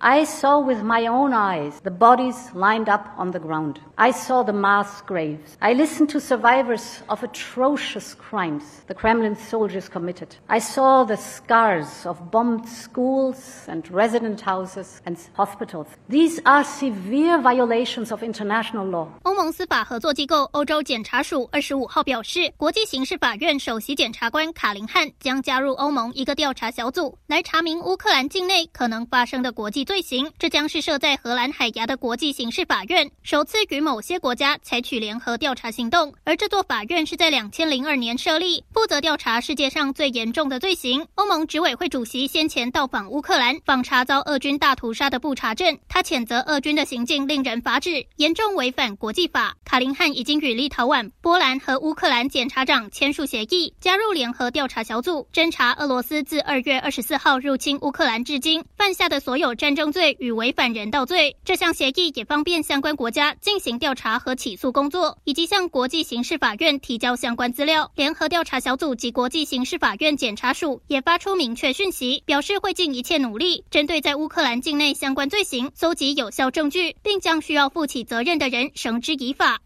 I saw with my own eyes the bodies lined up on the ground. I saw the mass graves. I listened to survivors of atrocious crimes the Kremlin soldiers committed. I saw the scars of bombed schools and resident houses and hospitals. These are severe violations of international law. 欧盟司法合作机构欧洲检察署二十五号表示，国际刑事法院首席检察官卡林汉将加入欧盟一个调查小组，来查明乌克兰境内可能发生的国际 罪行，这将是设在荷兰海牙的国际刑事法院首次与某些国家采取联合调查行动。而这座法院是在两千零二年设立，负责调查世界上最严重的罪行。欧盟执委会主席先前到访乌克兰，访查遭俄军大屠杀的布查镇，他谴责俄军的行径令人发指，严重违反国际法。卡林汉已经与立陶宛、波兰和乌克兰检察长签署协议，加入联合调查小组，侦查俄罗斯自二月二十四号入侵乌克兰至今犯下的所有战争争罪。与违反人道罪，这项协议也方便相关国家进行调查和起诉工作，以及向国际刑事法院提交相关资料。联合调查小组及国际刑事法院检察署也发出明确讯息，表示会尽一切努力，针对在乌克兰境内相关罪行搜集有效证据，并将需要负起责任的人绳之以法。